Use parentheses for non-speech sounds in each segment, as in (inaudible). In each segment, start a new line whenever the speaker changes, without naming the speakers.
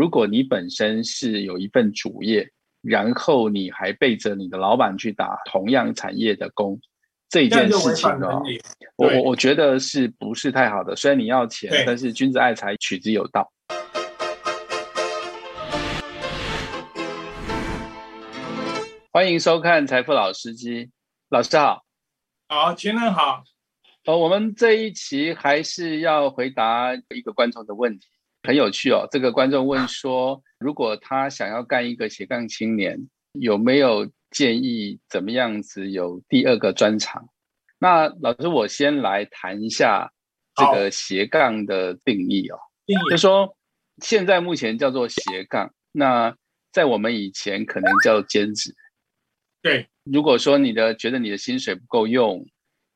如果你本身是有一份主业，然后你还背着你的老板去打同样产业的工，这件事情呢，我我我觉得是不是太好的？虽然你要钱，但是君子爱财，取之有道。欢迎收看《财富老司机》，老师好，
好，情人好。
呃，我们这一期还是要回答一个观众的问题。很有趣哦，这个观众问说，如果他想要干一个斜杠青年，有没有建议怎么样子有第二个专长？那老师，我先来谈一下这个斜杠的定义哦。就说现在目前叫做斜杠，那在我们以前可能叫兼职。
对，
如果说你的觉得你的薪水不够用，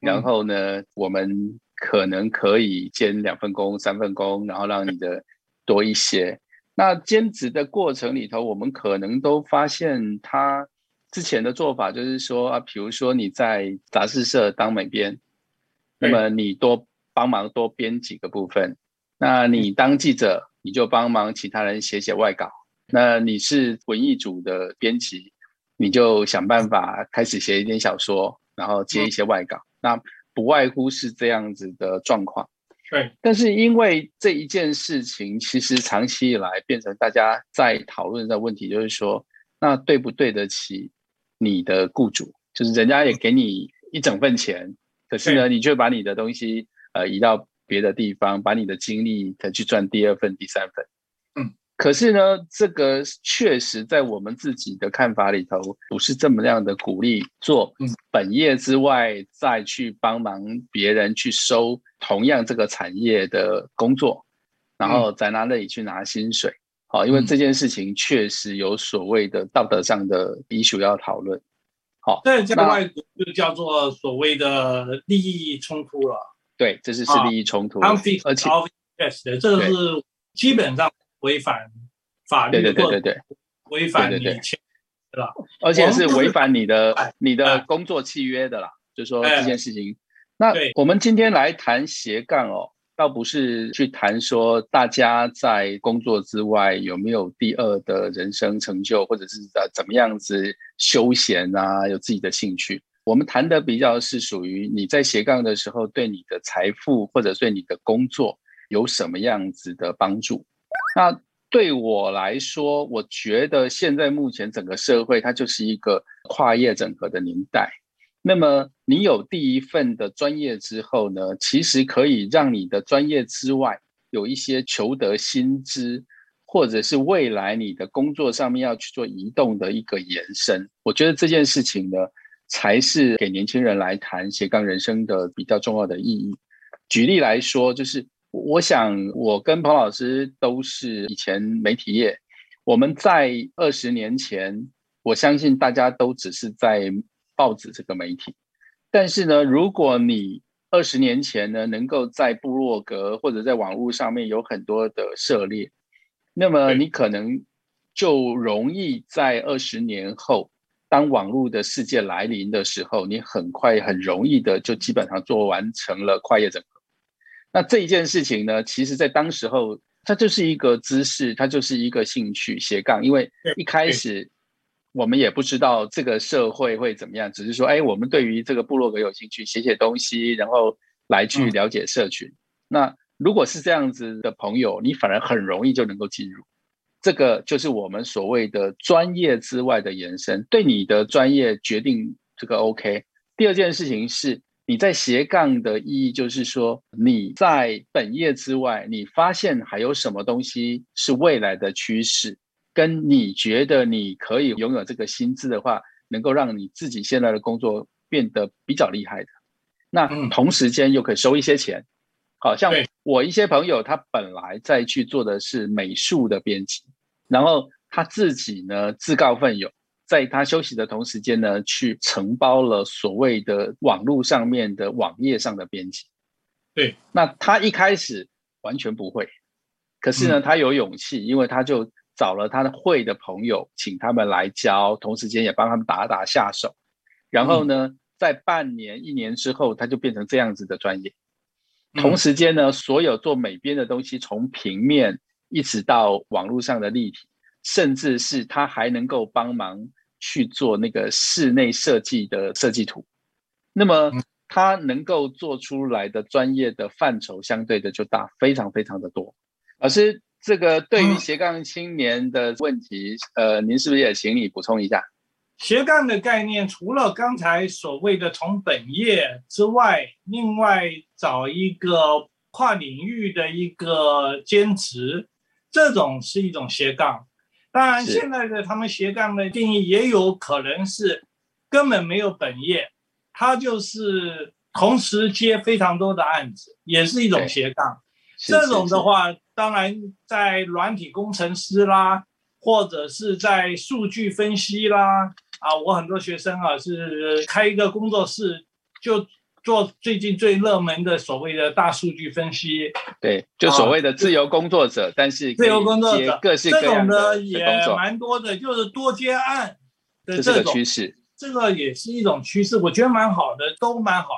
然后呢，我们。可能可以兼两份工、三份工，然后让你的 (laughs) 多一些。那兼职的过程里头，我们可能都发现他之前的做法就是说啊，比如说你在杂志社当美编，那么你多帮忙多编几个部分。那你当记者，你就帮忙其他人写写外稿。那你是文艺组的编辑，你就想办法开始写一点小说，然后接一些外稿。那不外乎是这样子的状况，
对。
但是因为这一件事情，其实长期以来变成大家在讨论的问题，就是说，那对不对得起你的雇主？就是人家也给你一整份钱，可是呢，你却把你的东西呃移到别的地方，把你的精力再去赚第二份、第三份。可是呢，这个确实在我们自己的看法里头，不是这么样的鼓励做本业之外，再去帮忙别人去收同样这个产业的工作，然后在那里去拿薪水。好，因为这件事情确实有所谓的道德上的必须要讨论。好，
在在外国就叫做所谓的利益冲突了。
对，这是是利益冲突，
而且这个是基本上。违反法律，
对对对对对，
违反你签，对吧？
而且是违反你的你的 (laughs) 工作契约的啦。就说这件事情，那我们今天来谈斜杠哦，倒不是去谈说大家在工作之外有没有第二的人生成就，或者是呃怎么样子休闲啊，有自己的兴趣。我们谈的比较是属于你在斜杠的时候，对你的财富或者对你的工作有什么样子的帮助。那对我来说，我觉得现在目前整个社会它就是一个跨业整合的年代。那么你有第一份的专业之后呢，其实可以让你的专业之外有一些求得薪资，或者是未来你的工作上面要去做移动的一个延伸。我觉得这件事情呢，才是给年轻人来谈斜杠人生的比较重要的意义。举例来说，就是。我想，我跟彭老师都是以前媒体业。我们在二十年前，我相信大家都只是在报纸这个媒体。但是呢，如果你二十年前呢，能够在部落格或者在网络上面有很多的涉猎，那么你可能就容易在二十年后，当网络的世界来临的时候，你很快很容易的就基本上做完成了跨业整合。那这一件事情呢，其实在当时候，它就是一个姿势，它就是一个兴趣斜杠。因为一开始我们也不知道这个社会会怎么样，只是说，哎，我们对于这个部落格有兴趣，写写东西，然后来去了解社群。那如果是这样子的朋友，你反而很容易就能够进入。这个就是我们所谓的专业之外的延伸，对你的专业决定这个 OK。第二件事情是。你在斜杠的意义就是说，你在本业之外，你发现还有什么东西是未来的趋势，跟你觉得你可以拥有这个薪资的话，能够让你自己现在的工作变得比较厉害的。那同时间又可以收一些钱，好像我一些朋友，他本来在去做的是美术的编辑，然后他自己呢自告奋勇。在他休息的同时间呢，去承包了所谓的网络上面的网页上的编辑。
对，
那他一开始完全不会，可是呢，他有勇气，因为他就找了他的会的朋友，请他们来教，同时间也帮他们打打下手。然后呢，在半年、一年之后，他就变成这样子的专业。同时间呢，所有做美编的东西，从平面一直到网络上的立体，甚至是他还能够帮忙去做那个室内设计的设计图。那么他能够做出来的专业的范畴，相对的就大，非常非常的多。老师，这个对于斜杠青年的问题，呃，您是不是也请你补充一下？
斜杠的概念，除了刚才所谓的从本业之外，另外找一个跨领域的一个兼职，这种是一种斜杠。当然，现在的他们斜杠的定义也有可能是根本没有本业，他就是同时接非常多的案子，也是一种斜杠。这种的话，当然在软体工程师啦，或者是在数据分析啦，啊，我很多学生啊是开一个工作室，就做最近最热门的所谓的大数据分析。
对，就所谓的自由工作者，但是
自由工作者
各式各样
的也蛮多的，就是多接案的
这种趋势。
这个也是一种趋势，我觉得蛮好的，都蛮好。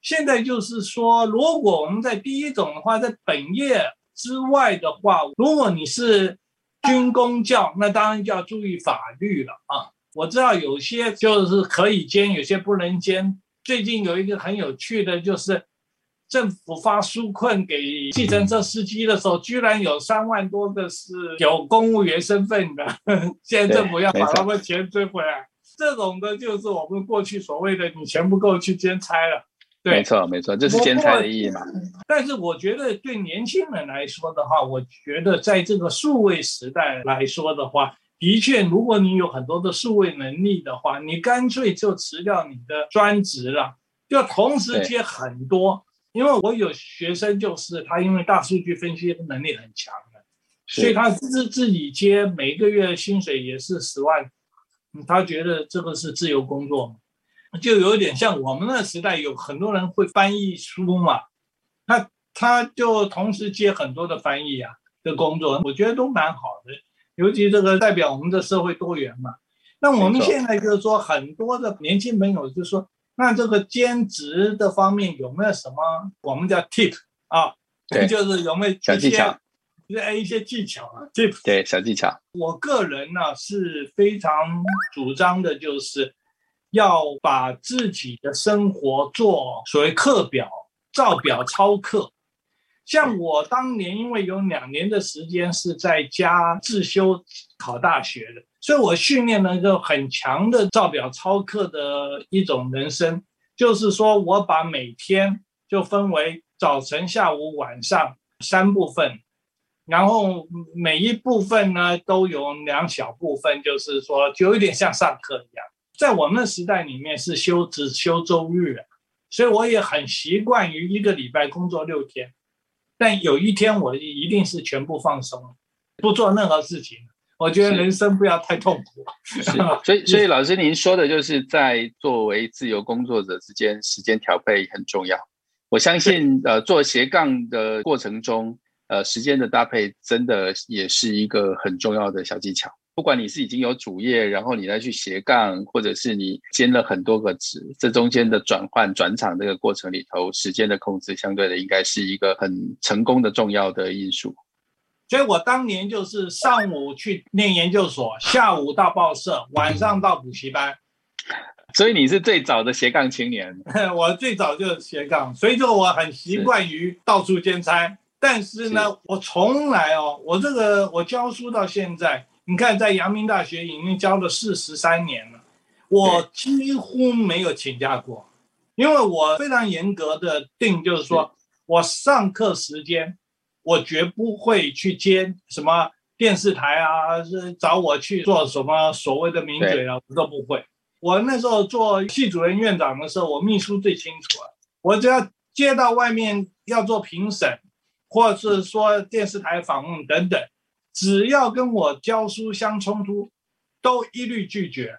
现在就是说，如果我们在第一种的话，在本业之外的话，如果你是军工教，那当然就要注意法律了啊。我知道有些就是可以兼，有些不能兼。最近有一个很有趣的，就是政府发纾困给计程车司机的时候，居然有三万多个是有公务员身份的，(laughs) 现在政府要把他们钱追回来。这种的就是我们过去所谓的你钱不够去兼差了。
对没错，没错，这是兼差的意义嘛。
但是我觉得对年轻人来说的话，我觉得在这个数位时代来说的话，的确，如果你有很多的数位能力的话，你干脆就辞掉你的专职了，就同时接很多。因为我有学生就是他，因为大数据分析能力很强的，所以他自自己接每个月薪水也是十万，他觉得这个是自由工作嘛。就有点像我们那时代，有很多人会翻译书嘛，那他就同时接很多的翻译啊的工作，我觉得都蛮好的。尤其这个代表我们的社会多元嘛。那我们现在就是说，很多的年轻朋友就说，那这个兼职的方面有没有什么我们叫 tip 啊？
对，(laughs)
就是有没有
小技巧？
一些技巧啊，tip。
对，小技巧。
我个人呢是非常主张的，就是。要把自己的生活做所谓课表、照表抄课。像我当年，因为有两年的时间是在家自修考大学的，所以我训练了一个很强的照表操课的一种人生。就是说我把每天就分为早晨、下午、晚上三部分，然后每一部分呢都有两小部分，就是说就有点像上课一样。在我们的时代里面是休只休周日，所以我也很习惯于一个礼拜工作六天，但有一天我一定是全部放松，不做任何事情。我觉得人生不要太痛苦。(laughs)
所以，所以老师您说的就是在作为自由工作者之间时间调配很重要。我相信，呃，做斜杠的过程中，呃，时间的搭配真的也是一个很重要的小技巧。不管你是已经有主业，然后你再去斜杠，或者是你兼了很多个职，这中间的转换转场这个过程里头，时间的控制相对的应该是一个很成功的重要的因素。
所以我当年就是上午去念研究所，下午到报社，晚上到补习班。(laughs)
所以你是最早的斜杠青年。(laughs)
我最早就是斜杠，所以就我很习惯于到处兼差。但是呢，我从来哦，我这个我教书到现在。你看，在阳明大学已经教了四十三年了，我几乎没有请假过，因为我非常严格的定，就是说我上课时间，我绝不会去接什么电视台啊，是找我去做什么所谓的名嘴啊，我都不会。我那时候做系主任院长的时候，我秘书最清楚了，我只要接到外面要做评审，或者是说电视台访问等等。只要跟我教书相冲突，都一律拒绝。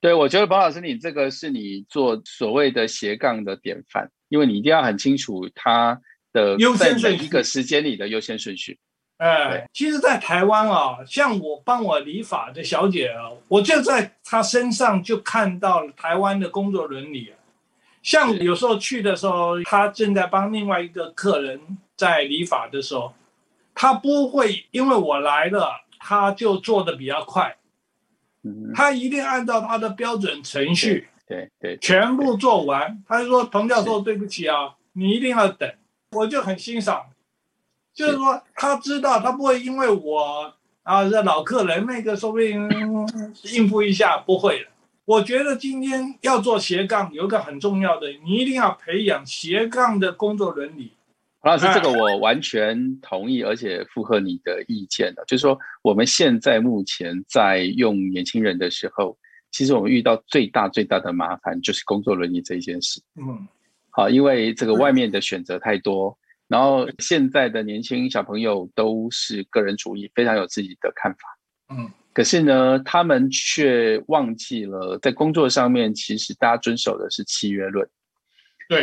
对，我觉得宝老师，你这个是你做所谓的斜杠的典范，因为你一定要很清楚他的
优先顺
序，一个时间里的优先顺序。
哎，其实，在台湾啊，像我帮我理发的小姐啊，我就在她身上就看到了台湾的工作伦理。像有时候去的时候，她正在帮另外一个客人在理发的时候。他不会因为我来了，他就做的比较快。嗯，他一定按照他的标准程序，
对对，
全部做完。他就说：“彭教授，对不起啊，你一定要等。”我就很欣赏，就是说他知道他不会因为我啊这老客人那个说不定应付一下不会的。我觉得今天要做斜杠，有一个很重要的，你一定要培养斜杠的工作伦理。
黄老师，这个我完全同意，而且符合你的意见的。就是说，我们现在目前在用年轻人的时候，其实我们遇到最大最大的麻烦就是工作伦理这一件事。嗯，好，因为这个外面的选择太多，然后现在的年轻小朋友都是个人主义，非常有自己的看法。嗯，可是呢，他们却忘记了在工作上面，其实大家遵守的是契约论。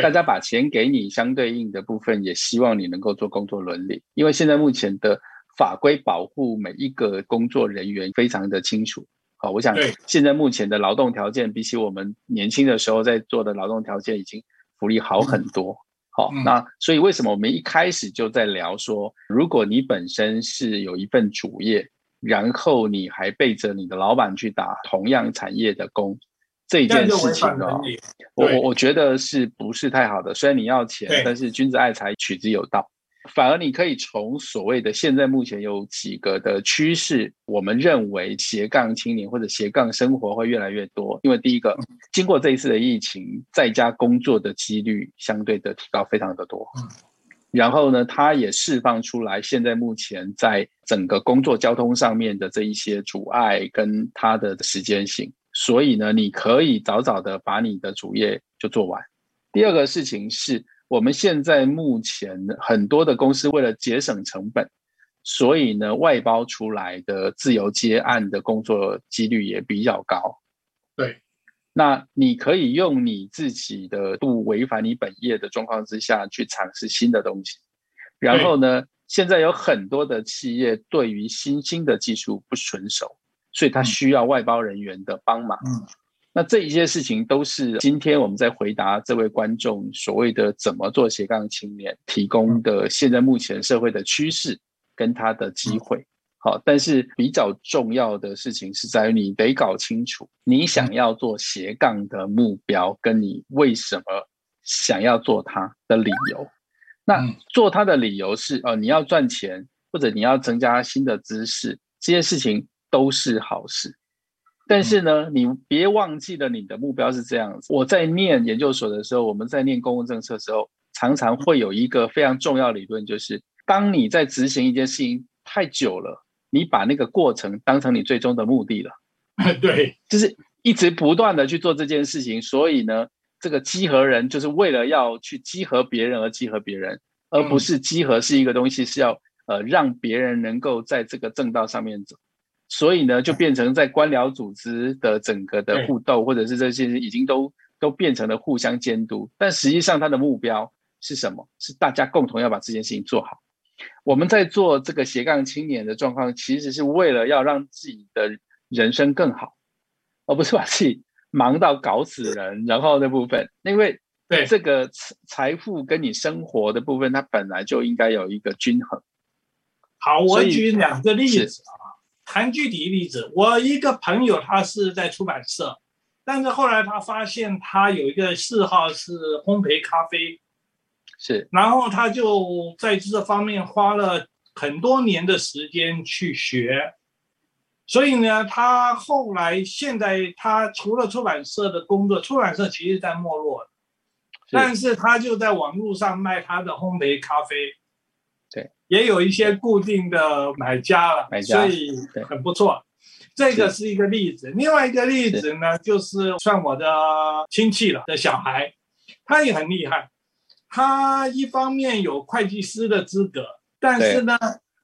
大家把钱给你，相对应的部分也希望你能够做工作伦理，因为现在目前的法规保护每一个工作人员非常的清楚。好，我想现在目前的劳动条件比起我们年轻的时候在做的劳动条件已经福利好很多。好，那所以为什么我们一开始就在聊说，如果你本身是有一份主业，然后你还背着你的老板去打同样产业的工？这一件事情哦，我我我觉得是不是太好的？虽然你要钱，但是君子爱财，取之有道。反而你可以从所谓的现在目前有几个的趋势，我们认为斜杠青年或者斜杠生活会越来越多。因为第一个，经过这一次的疫情，在家工作的几率相对的提高非常的多。然后呢，它也释放出来现在目前在整个工作交通上面的这一些阻碍跟它的时间性。所以呢，你可以早早的把你的主业就做完。第二个事情是，我们现在目前很多的公司为了节省成本，所以呢，外包出来的自由接案的工作几率也比较高。
对，
那你可以用你自己的不违反你本业的状况之下去尝试新的东西。然后呢，现在有很多的企业对于新兴的技术不纯熟。所以他需要外包人员的帮忙。嗯，那这一些事情都是今天我们在回答这位观众所谓的怎么做斜杠青年提供的现在目前社会的趋势跟他的机会。好，但是比较重要的事情是在于你得搞清楚你想要做斜杠的目标，跟你为什么想要做它的理由。那做它的理由是呃，你要赚钱，或者你要增加新的知识，这些事情。都是好事，但是呢，你别忘记了你的目标是这样子。我在念研究所的时候，我们在念公共政策的时候，常常会有一个非常重要理论，就是当你在执行一件事情太久了，你把那个过程当成你最终的目的了。(laughs)
对，
就是一直不断的去做这件事情，所以呢，这个集合人就是为了要去集合别人而集合别人，而不是集合是一个东西是要呃让别人能够在这个正道上面走。所以呢，就变成在官僚组织的整个的互斗，或者是这些已经都都变成了互相监督。但实际上，他的目标是什么？是大家共同要把这件事情做好。我们在做这个斜杠青年的状况，其实是为了要让自己的人生更好，而不是把自己忙到搞死人。然后那部分，因为
对
这个财富跟你生活的部分，它本来就应该有一个均衡。
好，我举两个例子啊。谈具体例子，我一个朋友他是在出版社，但是后来他发现他有一个嗜好是烘焙咖啡，
是，
然后他就在这方面花了很多年的时间去学，所以呢，他后来现在他除了出版社的工作，出版社其实在没落，但是他就在网络上卖他的烘焙咖啡。也有一些固定的买家了，所以很不错。这个是一个例子。另外一个例子呢，就是算我的亲戚了的小孩，他也很厉害。他一方面有会计师的资格，但是呢，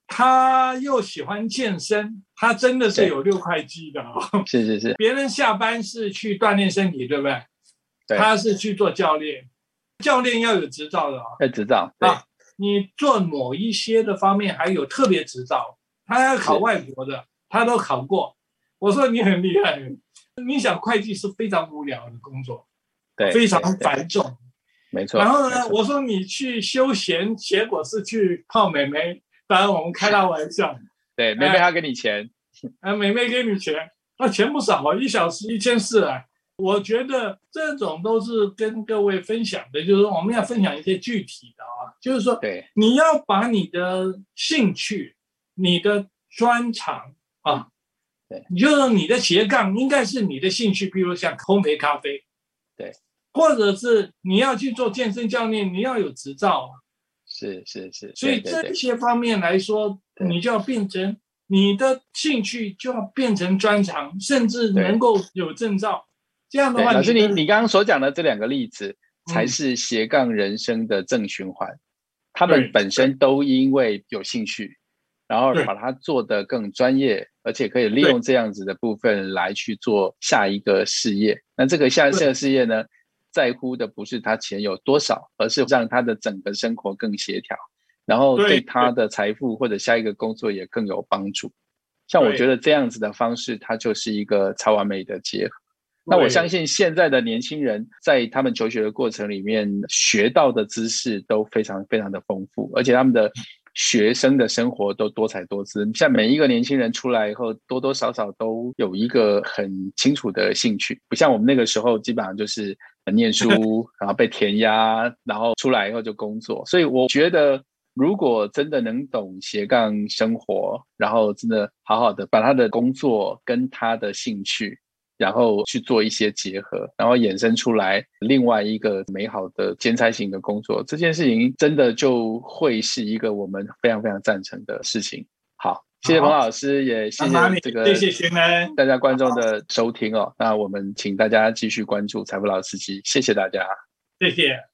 他又喜欢健身。他真的是有六块肌的啊！
是是是。
别人下班是去锻炼身体，对不对？他是去做教练，教练要有执照的啊。
要执照，对。
你做某一些的方面还有特别执照，他要考外国的，他都考过。我说你很厉害，你想会计是非常无聊的工作，
对，
非常繁重，
没错。
然后呢，我说你去休闲，结果是去泡美眉，当然我们开他玩笑。(laughs)
对，美眉她给你钱，
啊，美眉给你钱，那钱不少啊，一小时一千四啊。我觉得这种都是跟各位分享的，就是我们要分享一些具体的啊，就是说，
对，
你要把你的兴趣、你的专长啊，
对，
就是你的斜杠应该是你的兴趣，比如像烘焙咖啡，
对，
或者是你要去做健身教练，你要有执照啊，
是是是，
所以这些方面来说，你就要变成你的兴趣就要变成专长，甚至能够有证照。这样的话，
老师，你你刚刚所讲的这两个例子，才是斜杠人生的正循环。他们本身都因为有兴趣，然后把它做得更专业，而且可以利用这样子的部分来去做下一个事业。那这个下一个事业呢，在乎的不是他钱有多少，而是让他的整个生活更协调，然后对他的财富或者下一个工作也更有帮助。像我觉得这样子的方式，它就是一个超完美的结合。那我相信现在的年轻人在他们求学的过程里面学到的知识都非常非常的丰富，而且他们的学生的生活都多彩多姿。像每一个年轻人出来以后，多多少少都有一个很清楚的兴趣，不像我们那个时候基本上就是念书，(laughs) 然后被填鸭，然后出来以后就工作。所以我觉得，如果真的能懂斜杠生活，然后真的好好的把他的工作跟他的兴趣。然后去做一些结合，然后衍生出来另外一个美好的兼差型的工作，这件事情真的就会是一个我们非常非常赞成的事情。好，谢谢彭老师，也谢谢这个
谢谢
大家观众的收听哦。那我们请大家继续关注财富老司机，谢谢大家，
谢谢。